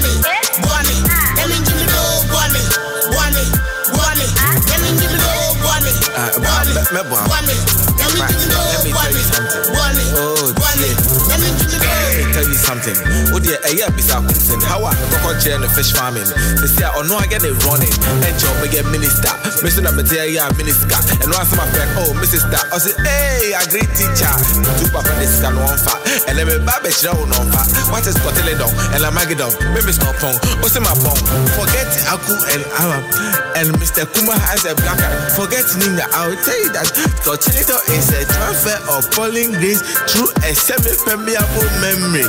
Guane, Guane. Let me give me no Guane, Guane, Guane. Let me give ah, me no Guane, Guane, Guane. Let me give me something. Oh dear, eh, a year beside Quinton. How I go chair in the fish farming. They say, oh no, I get it running. And job me get minister. Mr. Number yeah, minister. And once my friend, oh, Mrs. Star. I say, hey, a great teacher. Two papa, this can one fat. And then me baby, she don't know fat. What is Scotland down? And I'm Magidon. Maybe it's not pong. What's oh, in my pong? Forget Aku and Aram. And Mr. Kuma has a black eye. Forget Nina. I will tell you that Scotland is a transfer of polling grace through a semi-permeable memory.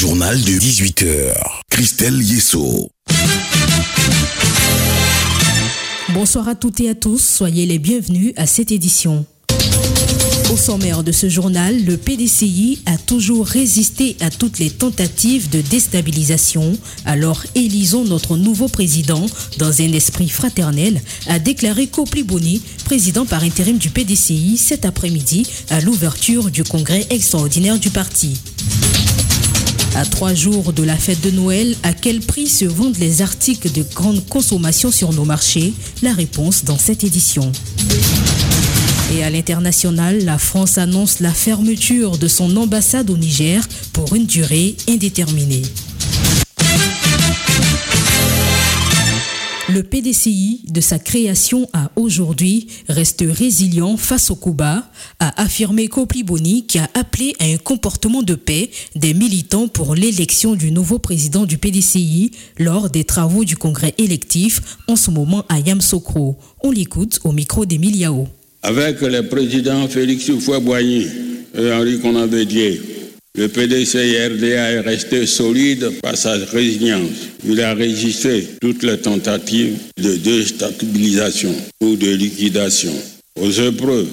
journal de 18h. Christelle Yesso. Bonsoir à toutes et à tous, soyez les bienvenus à cette édition. Au sommaire de ce journal, le PDCI a toujours résisté à toutes les tentatives de déstabilisation. Alors élisons notre nouveau président dans un esprit fraternel, a déclaré Kopli Boni, président par intérim du PDCI cet après-midi à l'ouverture du congrès extraordinaire du parti. À trois jours de la fête de Noël, à quel prix se vendent les articles de grande consommation sur nos marchés? La réponse dans cette édition. Et à l'international, la France annonce la fermeture de son ambassade au Niger pour une durée indéterminée. Le PDCI, de sa création à aujourd'hui, reste résilient face au Cuba, a affirmé Kopli Boni qui a appelé à un comportement de paix des militants pour l'élection du nouveau président du PDCI lors des travaux du congrès électif en ce moment à Yamsokro. On l'écoute au micro d'Emile. Avec les présidents Félix Houphouët-Boigny et Henri Conan-Bédier, le PDC-RDA est resté solide par sa résilience. Il a résisté toutes les tentatives de déstabilisation ou de liquidation. Aux épreuves,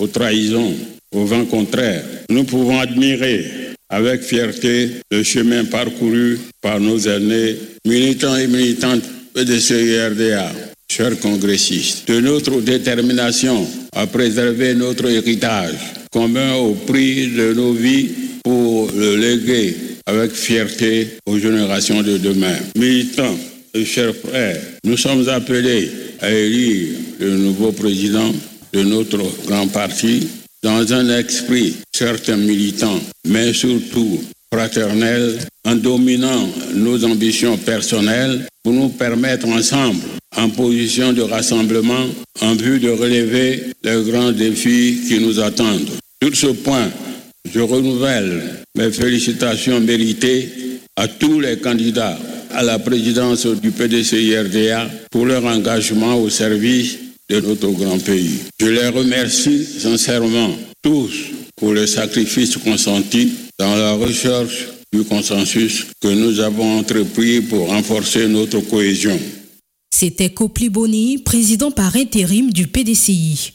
aux trahisons, aux vents contraires, nous pouvons admirer avec fierté le chemin parcouru par nos aînés, militants et militantes PDC-RDA. Chers congressistes, de notre détermination à préserver notre héritage commun au prix de nos vies pour le léguer avec fierté aux générations de demain. Militants et chers frères, nous sommes appelés à élire le nouveau président de notre grand parti dans un esprit certes militant, mais surtout fraternel, en dominant nos ambitions personnelles pour nous permettre ensemble, en position de rassemblement, en vue de relever les grands défis qui nous attendent. Sur ce point, je renouvelle mes félicitations méritées à tous les candidats à la présidence du PDCI-RDA pour leur engagement au service de notre grand pays. Je les remercie sincèrement tous pour le sacrifice consenti dans la recherche du consensus que nous avons entrepris pour renforcer notre cohésion. C'était Kopli Boni, président par intérim du PDCI.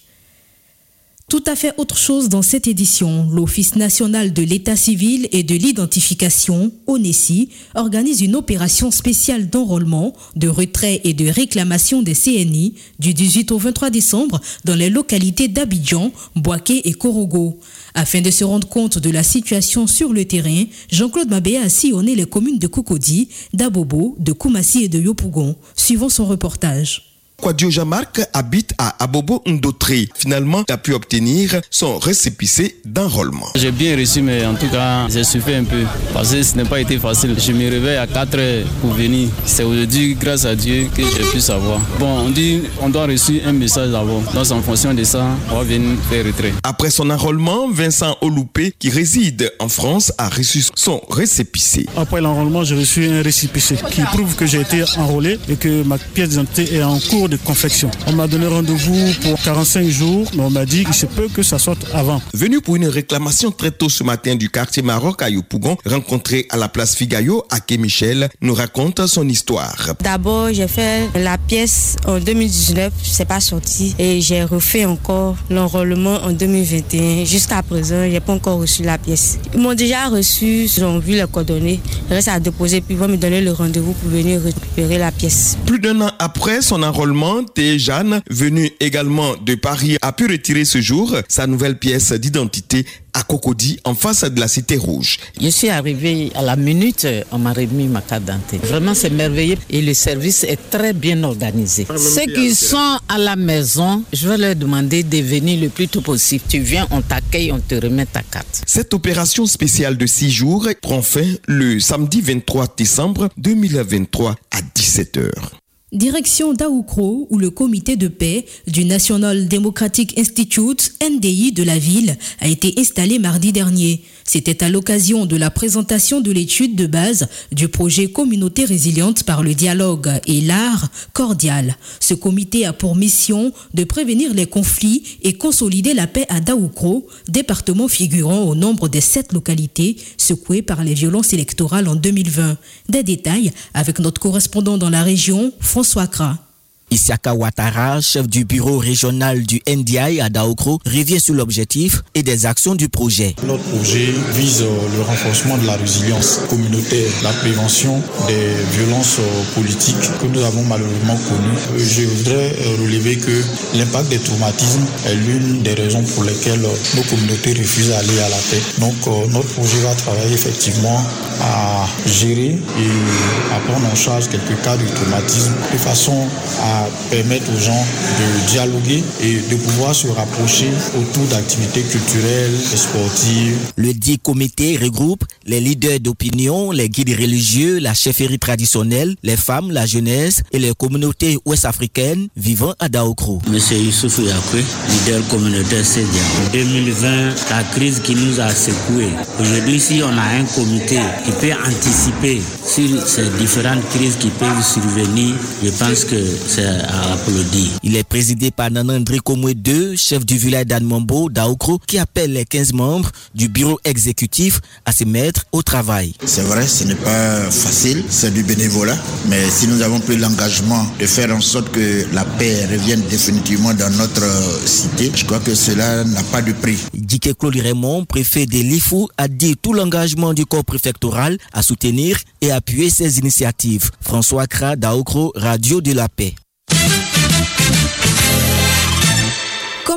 Tout à fait autre chose dans cette édition. L'Office national de l'état civil et de l'identification, ONESI, organise une opération spéciale d'enrôlement, de retrait et de réclamation des CNI du 18 au 23 décembre dans les localités d'Abidjan, Boaké et Korogo. Afin de se rendre compte de la situation sur le terrain, Jean-Claude Mabé a sillonné les communes de Cocody, d'Abobo, de Koumassi et de Yopougon. Suivant son reportage. Kwadio Jamark habite à Abobo Ndotré. Finalement, il a pu obtenir son récépissé d'enrôlement. J'ai bien reçu, mais en tout cas, j'ai souffert un peu parce que ce n'a pas été facile. Je me réveille à 4 heures pour venir. C'est aujourd'hui, grâce à Dieu, que j'ai pu savoir. Bon, on dit on doit reçu un message d'abord. Donc, en fonction de ça, on va venir faire retrait. Après son enrôlement, Vincent Oloupé, qui réside en France, a reçu son récépissé. Après l'enrôlement, j'ai reçu un récépissé qui prouve que j'ai été enrôlé et que ma pièce d'identité est en cours de confection. On m'a donné rendez-vous pour 45 jours, mais on m'a dit qu'il se peut que ça sorte avant. Venu pour une réclamation très tôt ce matin du quartier Maroc à Yopougon, rencontré à la place Figayo, Ake Michel nous raconte son histoire. D'abord, j'ai fait la pièce en 2019, c'est pas sorti, et j'ai refait encore l'enrôlement en 2021. Jusqu'à présent, j'ai pas encore reçu la pièce. Ils m'ont déjà reçu, ils ont vu les coordonnées, il reste à déposer, puis ils vont me donner le rendez-vous pour venir récupérer la pièce. Plus d'un an après son enrôlement, Thé Jeanne, venue également de Paris, a pu retirer ce jour sa nouvelle pièce d'identité à Cocody, en face de la Cité Rouge. Je suis arrivé à la minute, on m'a remis ma carte d'identité. Vraiment, c'est merveilleux et le service est très bien organisé. Ceux qui sont à la maison, je vais leur demander de venir le plus tôt possible. Tu viens, on t'accueille, on te remet ta carte. Cette opération spéciale de six jours prend fin le samedi 23 décembre 2023 à 17h. Direction d'Aoukro, où le comité de paix du National Democratic Institute, NDI de la ville, a été installé mardi dernier. C'était à l'occasion de la présentation de l'étude de base du projet Communauté résiliente par le dialogue et l'art cordial. Ce comité a pour mission de prévenir les conflits et consolider la paix à Daoukro, département figurant au nombre des sept localités secouées par les violences électorales en 2020. Des détails avec notre correspondant dans la région, François Kra. Isiaka Ouattara, chef du bureau régional du NDI à Daokro, revient sur l'objectif et des actions du projet. Notre projet vise le renforcement de la résilience communautaire, la prévention des violences politiques que nous avons malheureusement connues. Je voudrais relever que l'impact des traumatismes est l'une des raisons pour lesquelles nos communautés refusent d'aller à la paix. Donc notre projet va travailler effectivement à gérer et à prendre en charge quelques cas de traumatisme de façon à permettre aux gens de dialoguer et de pouvoir se rapprocher autour d'activités culturelles et sportives. Le dit comité regroupe les leaders d'opinion, les guides religieux, la chefferie traditionnelle, les femmes, la jeunesse et les communautés ouest-africaines vivant à Daokro. Monsieur Youssouf Yakwe, leader communautaire CEDIA. En 2020, la crise qui nous a secoués. Aujourd'hui, si on a un comité qui peut anticiper sur ces différentes crises qui peuvent survenir, je pense que c'est à applaudir. Il est présidé par Nanandri Komwe II, chef du village d'Anmambo, d'Aokro, qui appelle les 15 membres du bureau exécutif à se mettre au travail. C'est vrai, ce n'est pas facile, c'est du bénévolat, mais si nous avons pris l'engagement de faire en sorte que la paix revienne définitivement dans notre cité, je crois que cela n'a pas de prix. Dike Claude Raymond, préfet de l'IFU, a dit tout l'engagement du corps préfectoral à soutenir et appuyer ces initiatives. François Kra, Daokro, Radio de la Paix.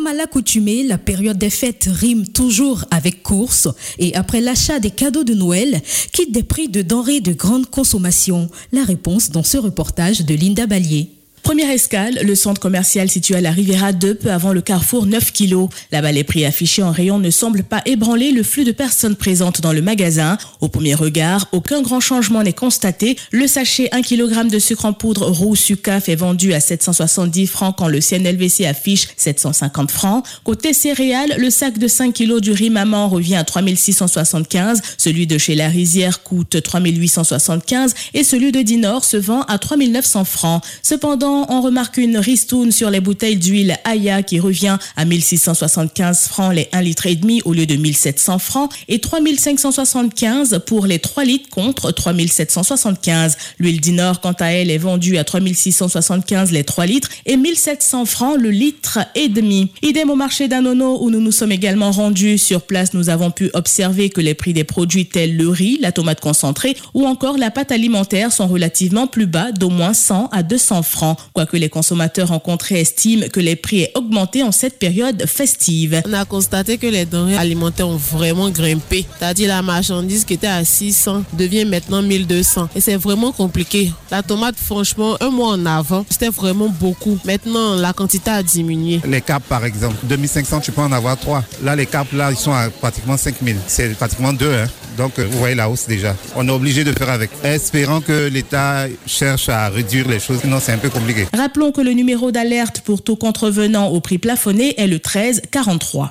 Comme à l'accoutumée, la période des fêtes rime toujours avec course et après l'achat des cadeaux de Noël, quitte des prix de denrées de grande consommation? La réponse dans ce reportage de Linda Ballier. Première escale, le centre commercial situé à la Riviera 2, peu avant le carrefour 9 kg. Là-bas, les prix affichés en rayon ne semblent pas ébranler le flux de personnes présentes dans le magasin. Au premier regard, aucun grand changement n'est constaté. Le sachet 1 kg de sucre en poudre roux Sucaf est vendu à 770 francs quand le CNLVC affiche 750 francs. Côté céréales, le sac de 5 kg du riz maman revient à 3675. Celui de chez La Rizière coûte 3875 et celui de Dinor se vend à 3900 francs. Cependant, on remarque une ristoune sur les bouteilles d'huile Aya qui revient à 1675 francs les 1 litre et demi au lieu de 1700 francs et 3575 pour les 3 litres contre 3775. L'huile d'Inor, quant à elle, est vendue à 3675 les 3 litres et 1700 francs le litre et demi. Idem au marché d'Anono où nous nous sommes également rendus. Sur place, nous avons pu observer que les prix des produits tels le riz, la tomate concentrée ou encore la pâte alimentaire sont relativement plus bas d'au moins 100 à 200 francs quoique les consommateurs rencontrés estiment que les prix aient augmenté en cette période festive. On a constaté que les denrées alimentaires ont vraiment grimpé. C'est-à-dire la marchandise qui était à 600 devient maintenant 1200. Et c'est vraiment compliqué. La tomate, franchement, un mois en avant, c'était vraiment beaucoup. Maintenant, la quantité a diminué. Les capes, par exemple, 2500, tu peux en avoir 3. Là, les capes, là, ils sont à pratiquement 5000. C'est pratiquement 2. Hein. Donc, vous voyez la hausse déjà. On est obligé de faire avec. Espérant que l'État cherche à réduire les choses. Sinon, c'est un peu compliqué. Rappelons que le numéro d'alerte pour tout contrevenant au prix plafonné est le 13 43.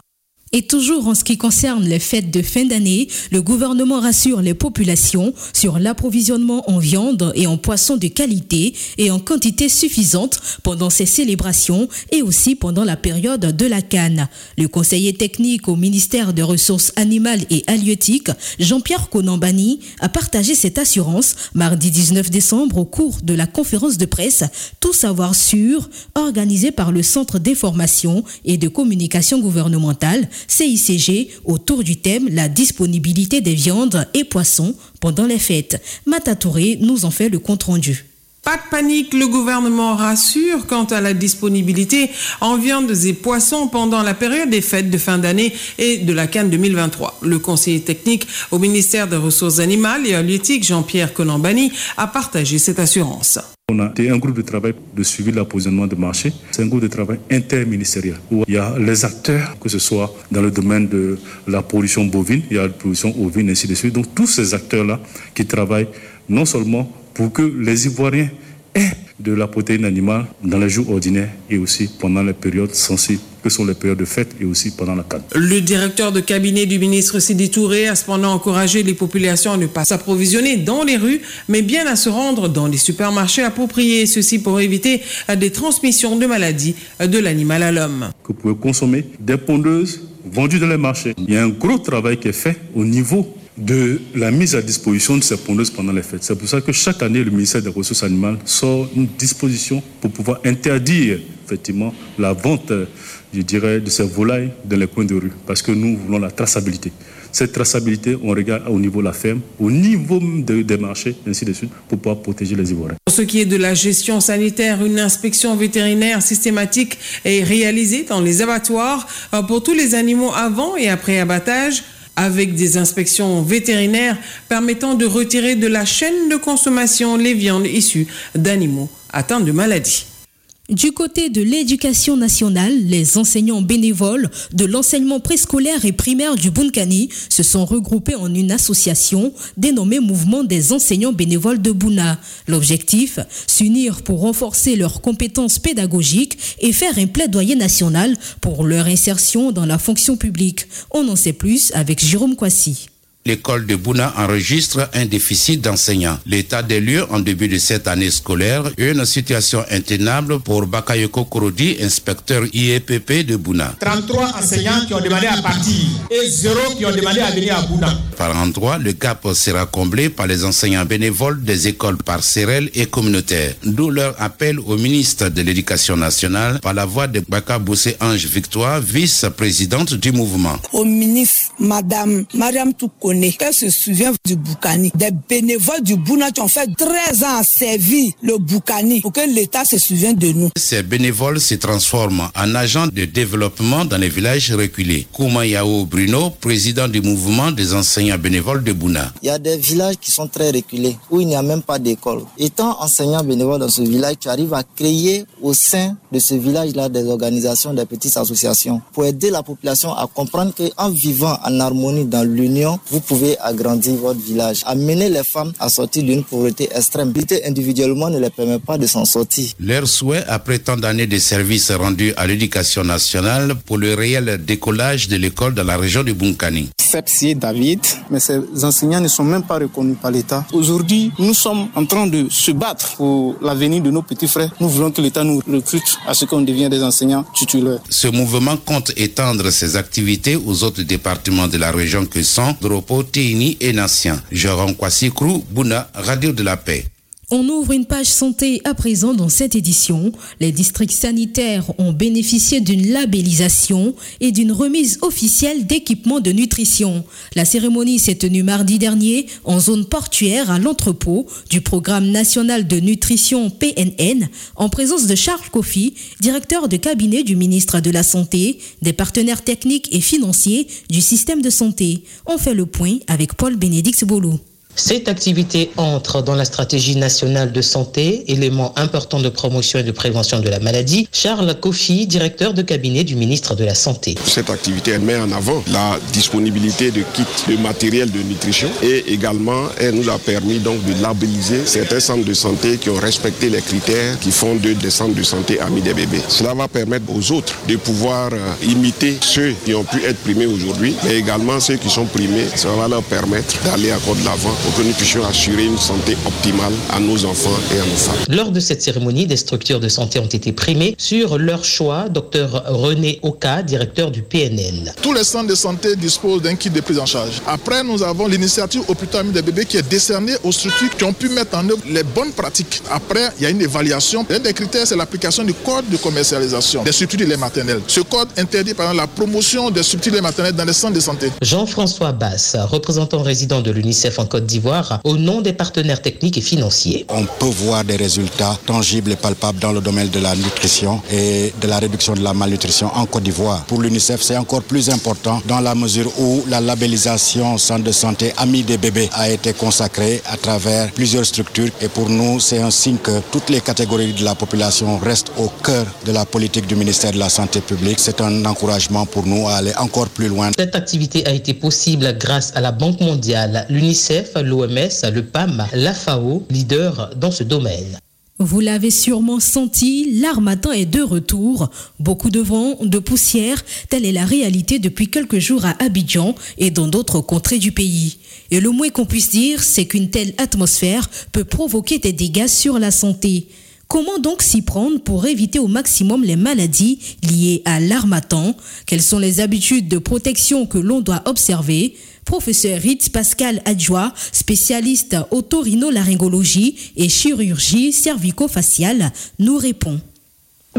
Et toujours en ce qui concerne les fêtes de fin d'année, le gouvernement rassure les populations sur l'approvisionnement en viande et en poisson de qualité et en quantité suffisante pendant ces célébrations et aussi pendant la période de la canne. Le conseiller technique au ministère des Ressources animales et halieutiques, Jean-Pierre Konambani, a partagé cette assurance mardi 19 décembre au cours de la conférence de presse Tout savoir sûr organisée par le Centre d'information et de communication gouvernementale CICG autour du thème la disponibilité des viandes et poissons pendant les fêtes. Matatouré nous en fait le compte-rendu. Pas de panique, le gouvernement rassure quant à la disponibilité en viandes et poissons pendant la période des fêtes de fin d'année et de la Cannes 2023. Le conseiller technique au ministère des Ressources animales et halieutiques, Jean-Pierre Conambani, a partagé cette assurance. On a un groupe de travail de suivi de l'approvisionnement de marché. C'est un groupe de travail interministériel où il y a les acteurs, que ce soit dans le domaine de la production bovine, il y a la production ovine, ainsi de suite. Donc tous ces acteurs-là qui travaillent non seulement pour que les Ivoiriens aient de la protéine animale dans les jours ordinaires et aussi pendant les périodes sensibles que sont les périodes de fête et aussi pendant la canne. Le directeur de cabinet du ministre Sidi Touré a cependant encouragé les populations à ne pas s'approvisionner dans les rues, mais bien à se rendre dans les supermarchés appropriés, ceci pour éviter des transmissions de maladies de l'animal à l'homme. Que vous pouvez consommer des pondeuses vendues dans les marchés. Il y a un gros travail qui est fait au niveau de la mise à disposition de ces pondeuses pendant les fêtes. C'est pour ça que chaque année, le ministère des Ressources animales sort une disposition pour pouvoir interdire effectivement la vente, je dirais, de ces volailles dans les coins de rue, parce que nous voulons la traçabilité. Cette traçabilité, on regarde au niveau de la ferme, au niveau de- des marchés, ainsi de suite, pour pouvoir protéger les Ivoiriens. Pour ce qui est de la gestion sanitaire, une inspection vétérinaire systématique est réalisée dans les abattoirs euh, pour tous les animaux avant et après abattage avec des inspections vétérinaires permettant de retirer de la chaîne de consommation les viandes issues d'animaux atteints de maladies. Du côté de l'éducation nationale, les enseignants bénévoles de l'enseignement préscolaire et primaire du Bunkani se sont regroupés en une association dénommée Mouvement des enseignants bénévoles de Bouna. L'objectif, s'unir pour renforcer leurs compétences pédagogiques et faire un plaidoyer national pour leur insertion dans la fonction publique. On en sait plus avec Jérôme Kwasi. L'école de Bouna enregistre un déficit d'enseignants. L'état des lieux en début de cette année scolaire est une situation intenable pour Bakayoko Korodi, inspecteur IEPP de Bouna. 33 enseignants qui ont demandé à partir et zéro qui ont demandé à venir à Bouna. Par endroit, le gap sera comblé par les enseignants bénévoles des écoles parcelles et communautaires. D'où leur appel au ministre de l'Éducation nationale par la voix de Baka Boussé Ange Victoire, vice-présidente du mouvement. au ministre, Madame Mariam Qu'elle se souvient du Boukani? Des bénévoles du Bouna qui ont fait 13 ans à servir le Boukani pour que l'État se souvienne de nous. Ces bénévoles se transforment en agents de développement dans les villages reculés. Kouma Yao Bruno, président du mouvement des enseignants bénévoles de Bouna. Il y a des villages qui sont très reculés, où il n'y a même pas d'école. Étant enseignant bénévole dans ce village, tu arrives à créer au sein de ce village-là des organisations, des petites associations, pour aider la population à comprendre qu'en vivant en harmonie dans l'union, vous pouvez agrandir votre village. Amener les femmes à sortir d'une pauvreté extrême. Lutter individuellement ne les permet pas de s'en sortir. Leur souhait, après tant d'années de services rendus à l'éducation nationale, pour le réel décollage de l'école dans la région du Bunkani. Sepsi David, mais ces enseignants ne sont même pas reconnus par l'État. Aujourd'hui, nous sommes en train de se battre pour l'avenir de nos petits frères. Nous voulons que l'État nous recrute à ce qu'on devienne des enseignants titulaires. Ce mouvement compte étendre ses activités aux autres départements de la région que sont Dropo, Téini et Nassien. Jérôme Kwasikrou, Bouna, Radio de la Paix. On ouvre une page santé à présent dans cette édition. Les districts sanitaires ont bénéficié d'une labellisation et d'une remise officielle d'équipements de nutrition. La cérémonie s'est tenue mardi dernier en zone portuaire à l'entrepôt du programme national de nutrition PNN en présence de Charles Kofi, directeur de cabinet du ministre de la Santé, des partenaires techniques et financiers du système de santé. On fait le point avec Paul Bénédicte Boulou. Cette activité entre dans la stratégie nationale de santé, élément important de promotion et de prévention de la maladie. Charles Kofi, directeur de cabinet du ministre de la Santé. Cette activité, elle met en avant la disponibilité de kits de matériel de nutrition et également, elle nous a permis donc de labelliser certains centres de santé qui ont respecté les critères qui font d'eux des centres de santé amis des bébés. Cela va permettre aux autres de pouvoir euh, imiter ceux qui ont pu être primés aujourd'hui, mais également ceux qui sont primés, ça va leur permettre d'aller encore de l'avant pour que nous puissions assurer une santé optimale à nos enfants et à nos femmes. Lors de cette cérémonie, des structures de santé ont été primées sur leur choix. Docteur René Oka, directeur du PNL. Tous les centres de santé disposent d'un kit de prise en charge. Après, nous avons l'initiative Hôpital des bébés qui est décernée aux structures qui ont pu mettre en œuvre les bonnes pratiques. Après, il y a une évaluation. L'un des critères, c'est l'application du code de commercialisation des structures de maternelles. Ce code interdit par exemple la promotion des structures maternelles dans les centres de santé. Jean-François Basse, représentant résident de l'UNICEF en Côte d'Ivoire, au nom des partenaires techniques et financiers. On peut voir des résultats tangibles et palpables dans le domaine de la nutrition et de la réduction de la malnutrition en Côte d'Ivoire. Pour l'UNICEF, c'est encore plus important dans la mesure où la labellisation centre de santé Amis des bébés a été consacrée à travers plusieurs structures et pour nous, c'est un signe que toutes les catégories de la population restent au cœur de la politique du ministère de la Santé publique. C'est un encouragement pour nous à aller encore plus loin. Cette activité a été possible grâce à la Banque mondiale, l'UNICEF, l'OMS le PAM, la FAO, leader dans ce domaine. Vous l'avez sûrement senti, l'armatan est de retour. Beaucoup de vent, de poussière, telle est la réalité depuis quelques jours à Abidjan et dans d'autres contrées du pays. Et le moins qu'on puisse dire, c'est qu'une telle atmosphère peut provoquer des dégâts sur la santé. Comment donc s'y prendre pour éviter au maximum les maladies liées à l'armatan Quelles sont les habitudes de protection que l'on doit observer? Professeur Ritz Pascal Adjoa, spécialiste otorhinolaryngologie et chirurgie cervico-faciale, nous répond.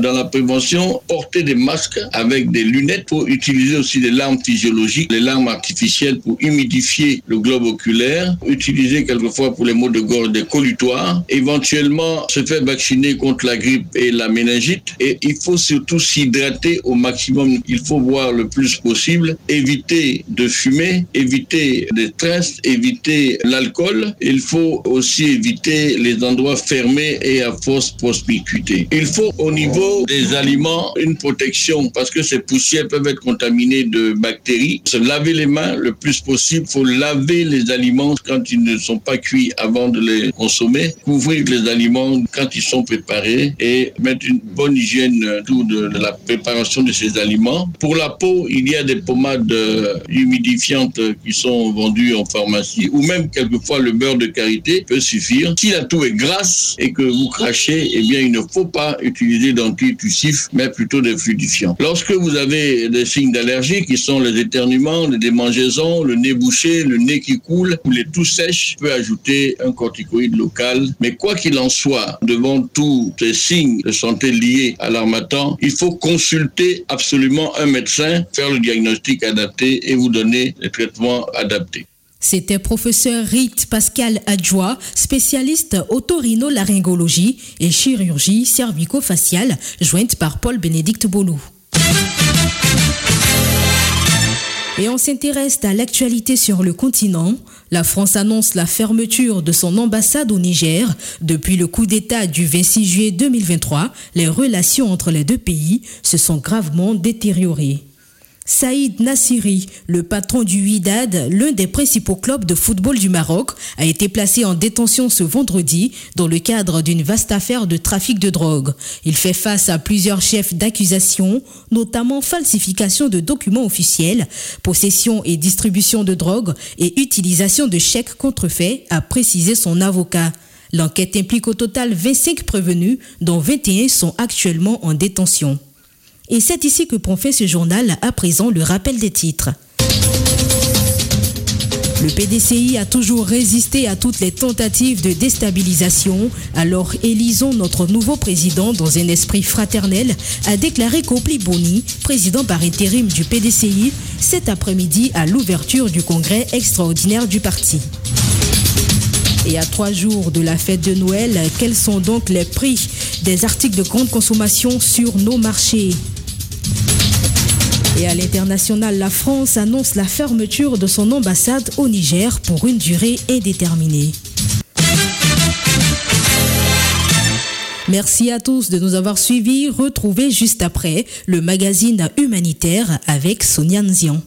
Dans la prévention, porter des masques avec des lunettes pour utiliser aussi des larmes physiologiques, les larmes artificielles pour humidifier le globe oculaire, utiliser quelquefois pour les maux de gorge des collutoires, éventuellement se faire vacciner contre la grippe et la méningite. Et il faut surtout s'hydrater au maximum. Il faut boire le plus possible, éviter de fumer, éviter des stress, éviter l'alcool. Il faut aussi éviter les endroits fermés et à force prospicuité. Il faut au niveau des aliments une protection parce que ces poussières peuvent être contaminées de bactéries. Se laver les mains le plus possible. Faut laver les aliments quand ils ne sont pas cuits avant de les consommer. Couvrir les aliments quand ils sont préparés et mettre une bonne hygiène autour de la préparation de ces aliments. Pour la peau, il y a des pommades humidifiantes qui sont vendues en pharmacie ou même quelquefois le beurre de karité peut suffire. Si la toux est grasse et que vous crachez, eh bien, il ne faut pas utiliser dans antitussifs, mais plutôt des fluidifiants. Lorsque vous avez des signes d'allergie qui sont les éternuements, les démangeaisons, le nez bouché, le nez qui coule ou les toux sèches, peut ajouter un corticoïde local. Mais quoi qu'il en soit, devant tous ces signes de santé liés à l'armatan, il faut consulter absolument un médecin, faire le diagnostic adapté et vous donner les traitements adaptés. C'était professeur Rite Pascal Adjoa, spécialiste otorhinolaryngologie et chirurgie cervico-faciale, jointe par Paul-Bénédicte Bolou. Et on s'intéresse à l'actualité sur le continent. La France annonce la fermeture de son ambassade au Niger. Depuis le coup d'État du 26 juillet 2023, les relations entre les deux pays se sont gravement détériorées. Saïd Nassiri, le patron du Huidad, l'un des principaux clubs de football du Maroc, a été placé en détention ce vendredi dans le cadre d'une vaste affaire de trafic de drogue. Il fait face à plusieurs chefs d'accusation, notamment falsification de documents officiels, possession et distribution de drogue et utilisation de chèques contrefaits, a précisé son avocat. L'enquête implique au total 25 prévenus, dont 21 sont actuellement en détention. Et c'est ici que prend fait ce journal à présent le rappel des titres. Le PDCI a toujours résisté à toutes les tentatives de déstabilisation. Alors élisons notre nouveau président dans un esprit fraternel, a déclaré Kopli Boni, président par intérim du PDCI, cet après-midi à l'ouverture du congrès extraordinaire du parti. Et à trois jours de la fête de Noël, quels sont donc les prix des articles de grande consommation sur nos marchés? Et à l'international, la France annonce la fermeture de son ambassade au Niger pour une durée indéterminée. Merci à tous de nous avoir suivis. Retrouvez juste après le magazine humanitaire avec Sonia Nzian.